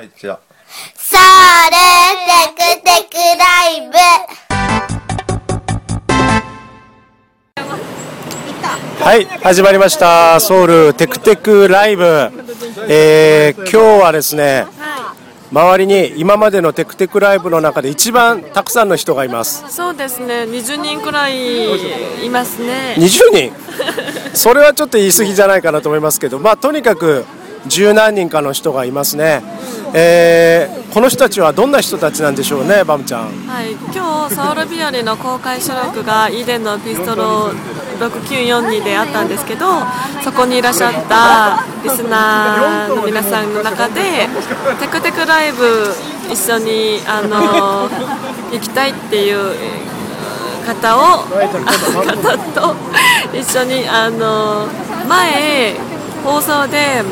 はい、じゃあ。それテクテクライブ。はい始まりました。ソウルテクテクライブ、えー、今日はですね周りに今までのテクテクライブの中で一番たくさんの人がいます。そうですね、20人くらいいますね。20人？それはちょっと言い過ぎじゃないかなと思いますけどまあとにかく十何人かの人がいますね、えーこの人たちはどんな人たちなんでしょうねバムちゃん。はい、今日ソウル日和の公開収録がイーデンのピストロ6942であったんですけど、そこにいらっしゃったリスナーの皆さんの中で、テクテクライブ一緒にあの行きたいっていう方を方と一緒にあの前放送で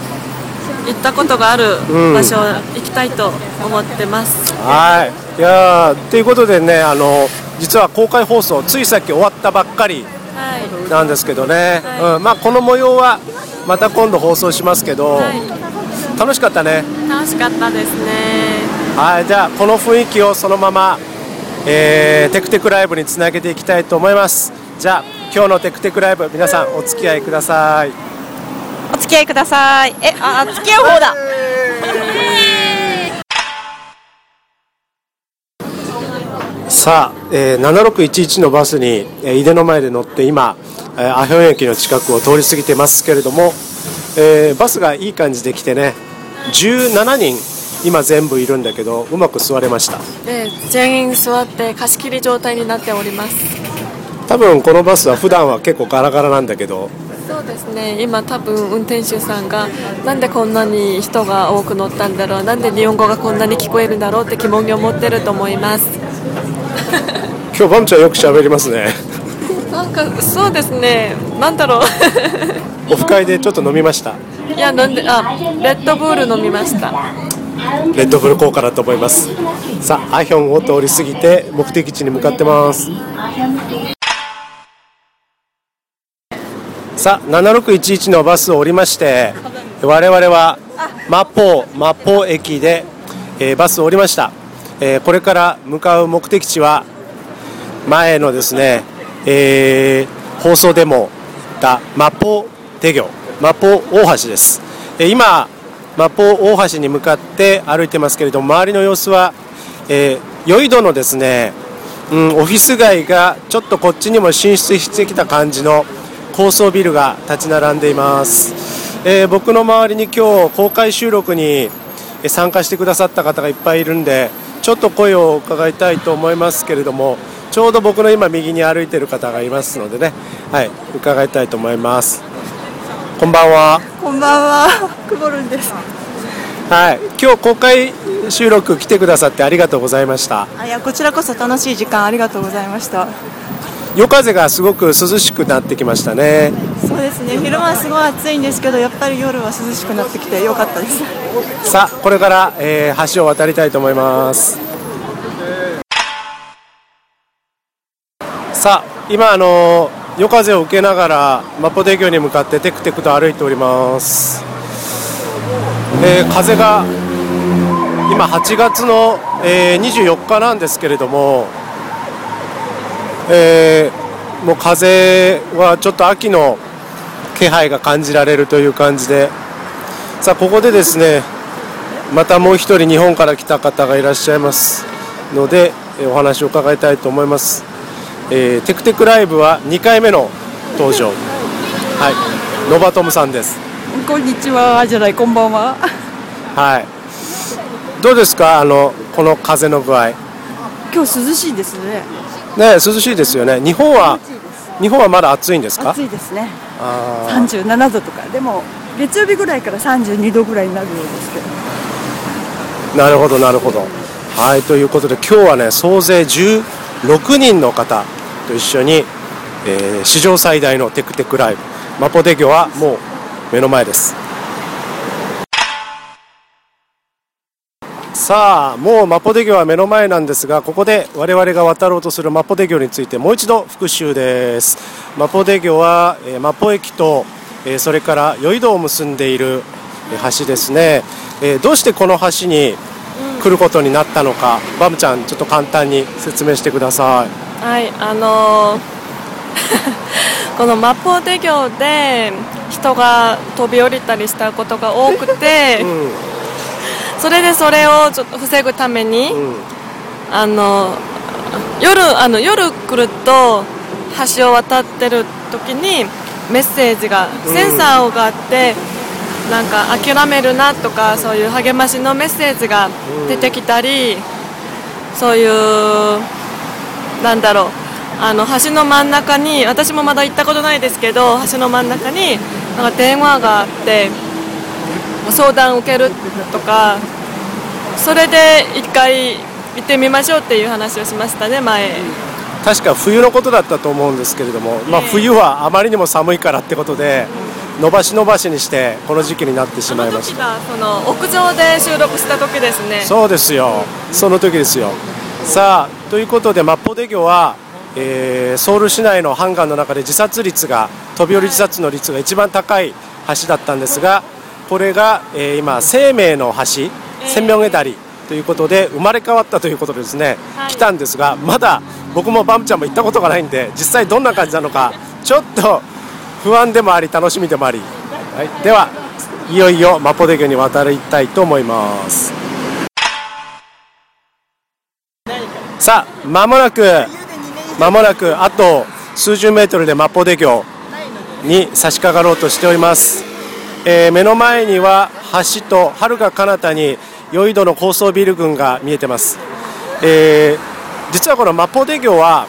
行ったことがある場所行きたいと思ってます。はい。いやーということでねあの実は公開放送ついさっき終わったばっかりはい。なんですけどね、はい。うん。まあ、この模様はまた今度放送しますけど、はい。楽しかったね、楽しかったですね。はい、じゃあこの雰囲気をそのまま、えーテクテクライブにつなげていきたいと思います。じゃあ今日のテクテクライブ皆さんお付き合いください。お付き合いください。え、あ、付き合う方だ。さあ、えー7611のバスに、えー井出の前で乗って今、えーアヒョン駅の近くを通り過ぎてますけれども、えーバスがいい感じで来てね17人今全部いるんだけどうまく座れましたで、全員座って貸し切り状態になっております。多分このバスは普段は結構ガラガラなんだけどそうですね。今多分運転手さんがなんでこんなに人が多く乗ったんだろう、なんで日本語がこんなに聞こえるんだろうって疑問に思ってると思います。今日バムちゃんよく喋りますねなんかそうですね。なんだろう。オフ会でちょっと飲みましたいやなんであレッドブール飲みました。レッドブル効果だと思いますさあアヒョンを通り過ぎて目的地に向かってますさあ7611のバスを降りまして我々はマッポーマポー駅で、えーバスを降りました、えーこれから向かう目的地は前のですね、えー放送でも言ったマポー手魚マポ大橋です、えー今マッポー大橋に向かって歩いてますけれども周りの様子は、えー、ヨイドのですね、うん、オフィス街がちょっとこっちにも進出してきた感じの高層ビルが立ち並んでいます、えー僕の周りに今日公開収録にえー参加してくださった方がいっぱいいるんでちょっと声を伺いたいと思いますけれどもちょうど僕の今右に歩いている方がいますのでねはい伺いたいと思いますこんばんはこんばんは。くぼるんです。はい今日公開収録来てくださってありがとうございましたあ、いや、こちらこそ楽しい時間ありがとうございました。夜風がすごく涼しくなってきましたねそうですね。昼間はすごい暑いんですけど、やっぱり夜は涼しくなってきてよかったです。さあこれから、えー橋を渡りたいと思いますさあ今あの夜風を受けながらマポデ魚に向かってテクテクと歩いております、えー風が今8月の、えー24日なんですけれども、えーもう風はちょっと秋の気配が感じられるという感じで。さあここでですねまたもう一人日本から来た方がいらっしゃいますのでえーお話を伺いたいと思います、えーテクテクライブは2回目の登場。はい。ノバトムさんです。こんにちは、じゃない、こんばんは。はい。どうですか？あのこの風の具合。ね今日涼しいですね。涼しいですよね。日本は日本はまだ暑いんですか？暑いですね。三十七度とか、でも月曜日ぐらいから三十二度ぐらいになるようですけど。なるほどなるほど。はいということで今日はね総勢16人の方と一緒に、えー史上最大のテクテクライブ。マポデ魚はもう目の前ですさあもうマポデ魚は目の前なんですがここで我々が渡ろうとするマポデ魚についてもう一度復習です。マポデ魚は、えーマポ駅と、えーそれからヨイドを結んでいるえー橋ですね、えーどうしてこの橋に来ることになったのか、バムちゃんちょっと簡単に説明してください。はいあのー このマポデ漁で人が飛び降りたりしたことが多くて、うんそれでそれをちょっと防ぐために、うん。あの夜あの夜来ると橋を渡ってる時にメッセージがうん。センサーがあって、なんか諦めるなとかそういう励ましのメッセージが出てきたり、そういうなんだろうあの橋の真ん中に私もまだ行ったことないですけど橋の真ん中になんか電話があって相談を受けるとかそれで一回行ってみましょうっていう話をしましたね前。確か冬のことだったと思うんですけれども、まあ、ええ冬はあまりにも寒いからってことで伸ばし伸ばしにしてこの時期になってしそまいました。その屋上で収録した時ですね。そうですよ。その時ですよ。さあということでマッポデ漁は、えーソウル市内のハンガーの中で自殺率が飛び降り自殺の率が一番高い橋だったんですがこれが、えー今生命の橋ええ千名下りということで生まれ変わったということでですね、はい。来たんですがまだ僕もバムちゃんも行ったことがないんで実際どんな感じなのか ちょっと不安でもあり楽しみでもあり、はい、ではいよいよマポデ漁に渡りたいと思います。さあ間もなく間もなくあと数十メートルでマポデ漁に差し掛かろうとしております、えー目の前には橋とはるか彼方にヨイドの高層ビル群が見えてます、えー実はこのマポデ漁は、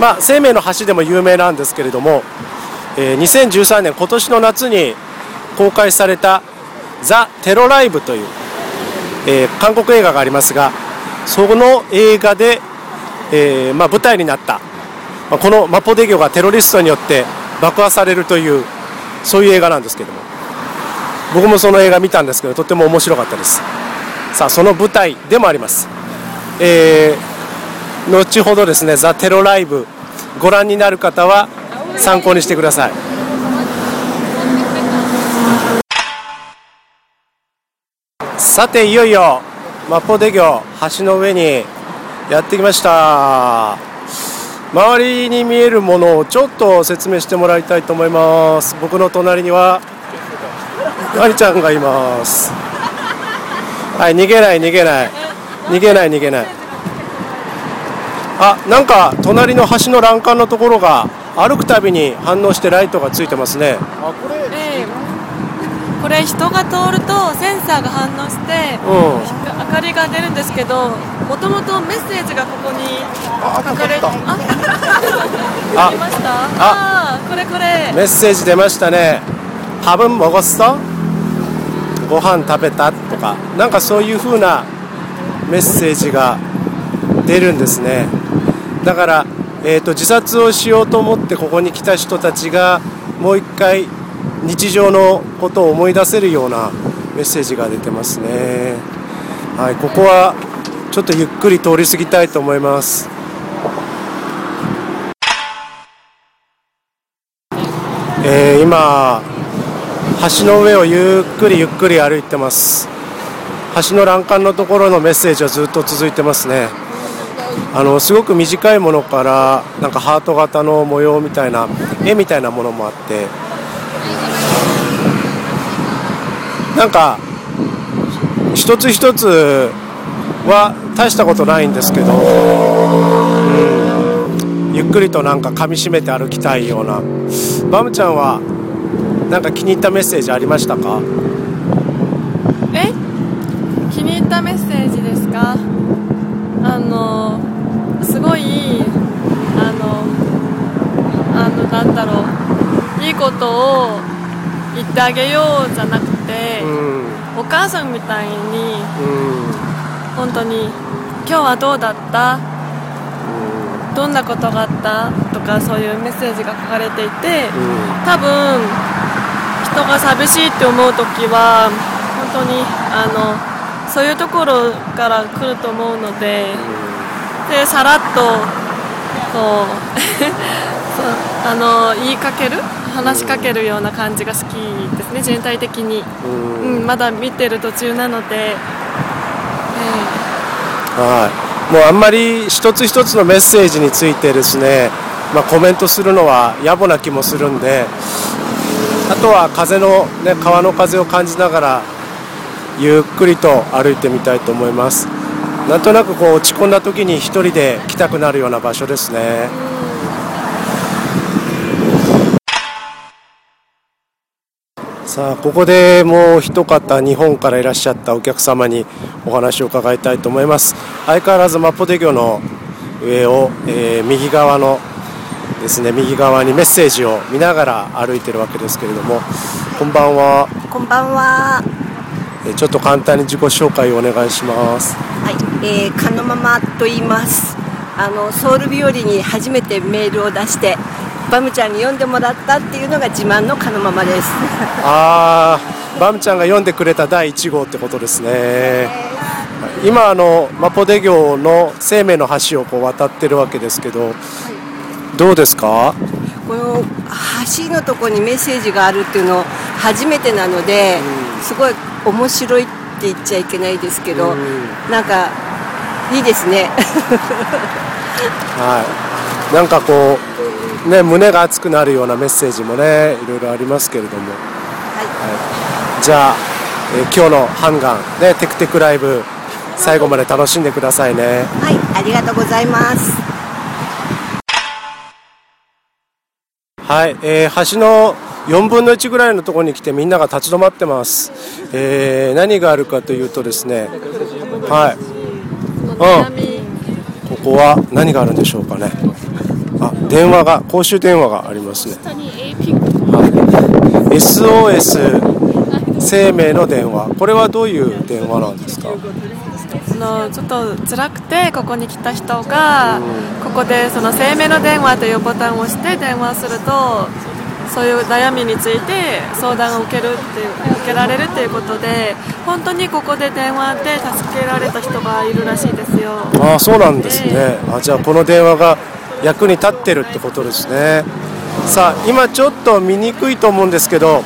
まあ、生命の橋でも有名なんですけれども、えー2013年今年の夏に公開された「ザ・テロライブ」という、えー韓国映画がありますがその映画で、えーまあ、舞台になった、まあ、このマポデ漁がテロリストによって爆破されるというそういう映画なんですけども。僕もその映画見たんですけどとっても面白かったです。さあその舞台でもあります、えー後ほどですね「ザ・テロライブ」ご覧になる方は参考にしてください。さていよいよマポデ漁橋の上にやってきました。周りに見えるものをちょっと説明してもらいたいと思います。僕の隣にはワニちゃんがいます。はい逃げない逃げない。逃げない逃げない。あなんか隣の橋の欄干のところが歩くたびに反応してライトがついてますね。ええこれ人が通るとセンサーが反応してうん明かりが出るんですけどもともとメッセージがここに書かれああ出ましたあーこれこれメッセージ出ましたね「밥은먹었어?」ご飯食べたとかなんかそういう風なメッセージが出るんですねだから、えー、と自殺をしようと思ってここに来た人たちがもう一回 日常のことを思い出せるようなメッセージが出てますね。はいここはちょっとゆっくり通り過ぎたいと思います。えー今橋の上をゆっくりゆっくり歩いてます。橋の欄干のところのメッセージはずっと続いてますね。あのすごく短いものからなんかハート型の模様みたいな絵みたいなものもあってなんか一つ一つは大したことないんですけど、うん、ゆっくりとなんか噛みしめて歩きたいような。バムちゃんはなんか気に入ったメッセージありましたか？え？気に入ったメッセージですか？あのすごいあのあのなんだろう。いいことを言ってあげようじゃなくてう、ん。お母さんみたいにうん。本当に今日はどうだった？どんなことがあった？とかそういうメッセージが書かれていて多分人が寂しいって思う時は本当にあのそういうところから来ると思うのででさらっとこう そうあの言いかける話しかけるような感じが好きですね全体的に、うん。うん、まだ見てる途中なので、えはい、もうあんまり一つ一つのメッセージについてですね、まあ、コメントするのは野暮な気もするんであとは風の、ね、川の風を感じながらゆっくりと歩いてみたいと思います。なんとなくこう落ち込んだ時に一人で来たくなるような場所ですねさあここでもう一方日本からいらっしゃったお客様にお話を伺いたいと思います相変わらずマッポデ魚の上を、えー右側のですね右側にメッセージを見ながら歩いてるわけですけれどもこんばんは、こんばんは。えーちょっと簡単に自己紹介をお願いしますはい、えー、かのままと言います。あのソウル日和に初めてメールを出して、バムちゃんに読んでもらったっていうのが自慢のかのままです。あーバムちゃんが読んでくれた第1号ってことですね。今あのマポデ漁の生命の橋をこう渡ってるわけですけどどうですか？この橋のとこにメッセージがあるっていうの初めてなので、すごい面白いって言っちゃいけないですけど、うん。なんかいいですね。はい、なんかこう、ね、胸が熱くなるようなメッセージもねいろいろありますけれども、はい。じゃあ、えー今日のハンガン、ね、テクテクライブ最後まで楽しんでくださいね。はい、ありがとうございます。はい、えー橋の4分の1ぐらいのところに来てみんなが立ち止まってます、えー何があるかというとですねはい。ーその悩み、ここは何があるんでしょうかね。あ電話が公衆電話がありますね。はい。SOS 生命の電話。これはどういう電話なんですか？そのちょっと辛くてここに来た人が、ここでその生命の電話というボタンを押して電話するとそういう悩みについて相談を受けるっていう受けられるっていうことで本当にここで電話で助けられた人がいるらしいですよ。ああそうなんですね、あじゃあこの電話が役に立ってるってことですね。さあ今ちょっと見にくいと思うんですけど、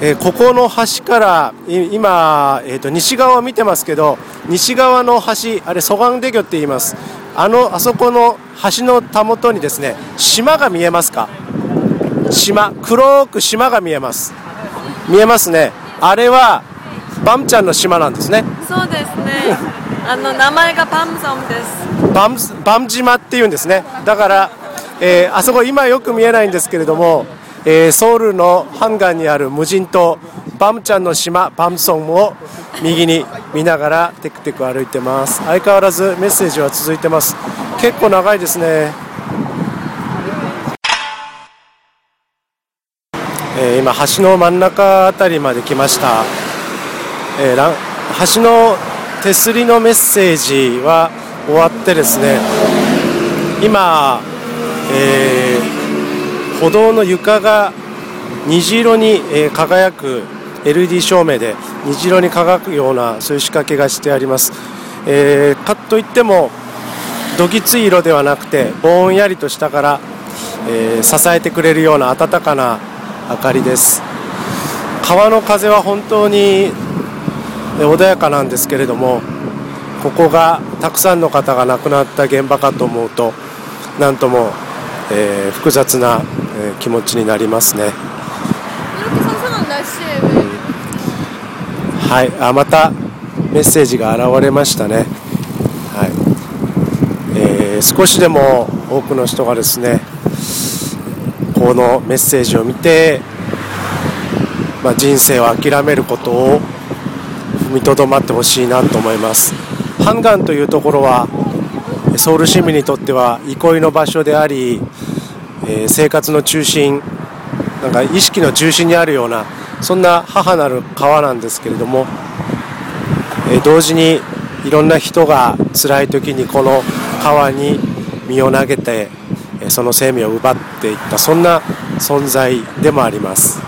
えーここの橋から今、えー、と西側を見てますけど西側の橋あれ蘇我出魚って言います。あのあそこの橋のたもとにですね島が見えますか？島黒く島が見えます。見えますね。あれはバムちゃんの島なんですね。そうですね。あの名前がパムソンです。バムバム島っていうんですね。だから、えーあそこ今よく見えないんですけれども、えーソウルのハンガンにある無人島バムちゃんの島バムソンを右に見ながらテクテク歩いてます。相変わらずメッセージは続いてます。結構長いですね。えー今橋の真ん中あたりまで来ました、えーらん橋の手すりのメッセージは終わってですね今、えー歩道の床が虹色に、え輝く LED 照明で虹色に輝くようなそういう仕掛けがしてあります、えーかといってもどぎつい色ではなくてぼんやりと下から、えー支えてくれるような暖かな明かりです。川の風は本当にえ穏やかなんですけれどもここがたくさんの方が亡くなった現場かと思うとなんとも、えー複雑な、えー気持ちになりますね。はい。あまたメッセージが現れましたね。はい、えー少しでも多くの人がですねこのメッセージを見て、まあ、人生を諦めることを踏みとどまってほしいなと思いますハンガンというところはソウル市民にとっては憩いの場所であり、えー生活の中心なんか意識の中心にあるようなそんな母なる川なんですけれども、えー同時にいろんな人が辛い時にこの川に身を投げてその生命を奪っていったそんな存在でもあります。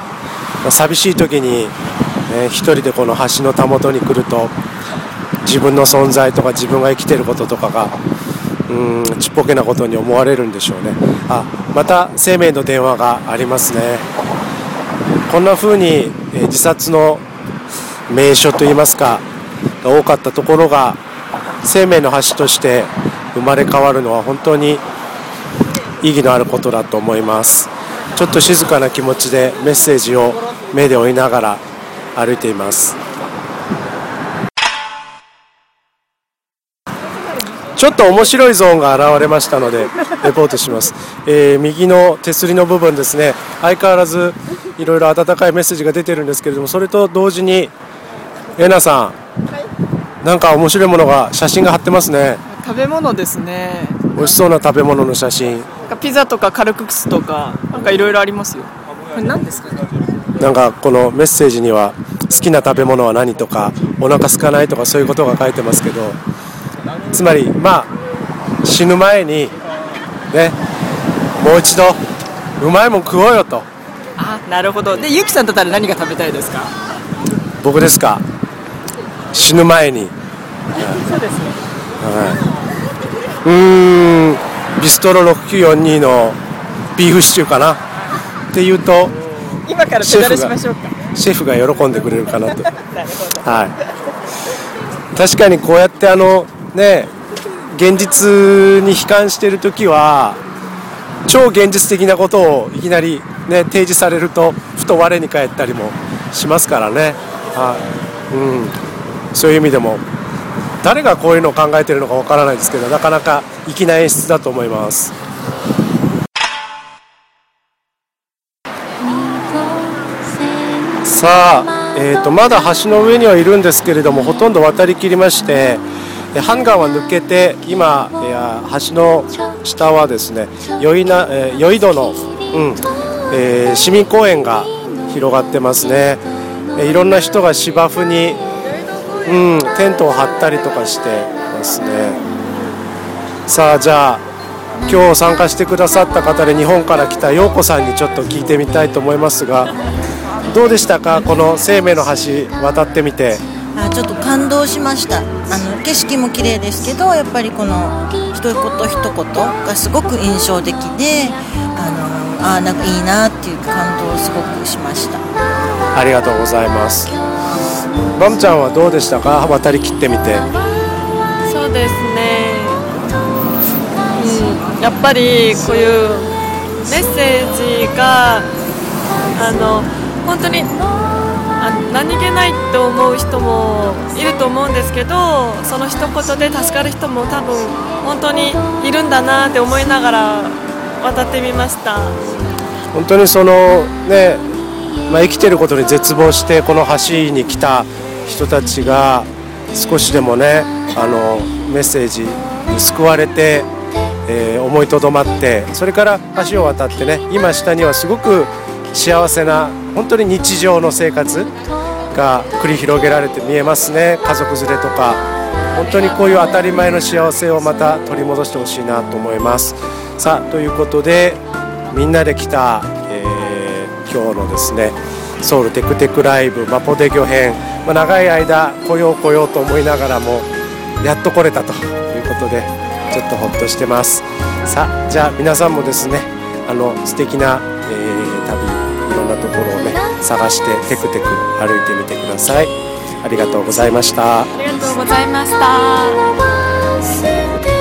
寂しい時に、えー一人でこの橋のたもとに来ると自分の存在とか自分が生きてることとかがうんちっぽけなことに思われるんでしょうね。あまた生命の電話がありますね。こんな風に、自殺の名所といいますか多かったところが生命の橋として生まれ変わるのは本当に意義のあることだと思います。ちょっと静かな気持ちでメッセージを目で追いながら歩いています。ちょっと面白いゾーンが現れましたのでレポートします、えー右の手すりの部分ですね。相変わらずいろいろ温かいメッセージが出てるんですけれどもそれと同時にえなさんなんか面白いものが写真が貼ってますね。食べ物ですね。美味しそうな食べ物の写真。ピザとかカルクスとかなんかいろいろありますよ。これ何ですかね？なんかこのメッセージには好きな食べ物は何とかお腹空かないとかそういうことが書いてますけどつまりまあ死ぬ前にねもう一度うまいもん食おうよと。あなるほど。でゆきさんだったら何が食べたいですか？僕ですか？死ぬ前に。そうですね。うーんビストロ6942のビーフシチューかな？っていうと今から手だれしましょうか。シェフが喜んでくれるかなと。はい。確かにこうやってあのね現実に悲観している時は超現実的なことをいきなりね提示されるとふと我に返ったりもしますからね。はい、うん、そういう意味でも誰がこういうのを考えてるのかわからないですけどなかなか粋な演出だと思います。さあ、えー、とまだ橋の上にはいるんですけれどもほとんど渡りきりましてえハンガーは抜けて今、橋の下はですね酔いな、酔い戸の、うんえー市民公園が広がってますね、えいろんな人が芝生に、うん、テントを張ったりとかしてますね。さあじゃあ今日参加してくださった方で日本から来た陽子さんにちょっと聞いてみたいと思いますがどうでしたか？この生命の橋渡ってみて。あちょっと感動しました。あの景色も綺麗ですけどやっぱりこの一言一言がすごく印象的であのあなんかいいなっていう感動をすごくしました。ありがとうございます。バムちゃんはどうでしたか？渡りきってみて。そうですね、うん、やっぱりこういうメッセージがあの本当にあ何気ないと思う人もいると思うんですけどその一言で助かる人も多分本当にいるんだなって思いながら渡ってみました。本当にそのね、まあ、生きてることに絶望してこの橋に来た人たちが少しでもねあのメッセージに救われて、えー思いとどまってそれから橋を渡ってね今下にはすごく幸せな本当に日常の生活が繰り広げられて見えますね。家族連れとか本当にこういう当たり前の幸せをまた取り戻してほしいなと思います。さあということでみんなで来た、えー今日のですねソウルテクテクライブマポデ漁編、まあ、長い間来よう来ようと思いながらもやっと来れたということでちょっとほっとしてます。さあじゃあ皆さんもですねあの素敵な、えー探してテクテク歩いてみてくださいありがとうございましたありがとうございました。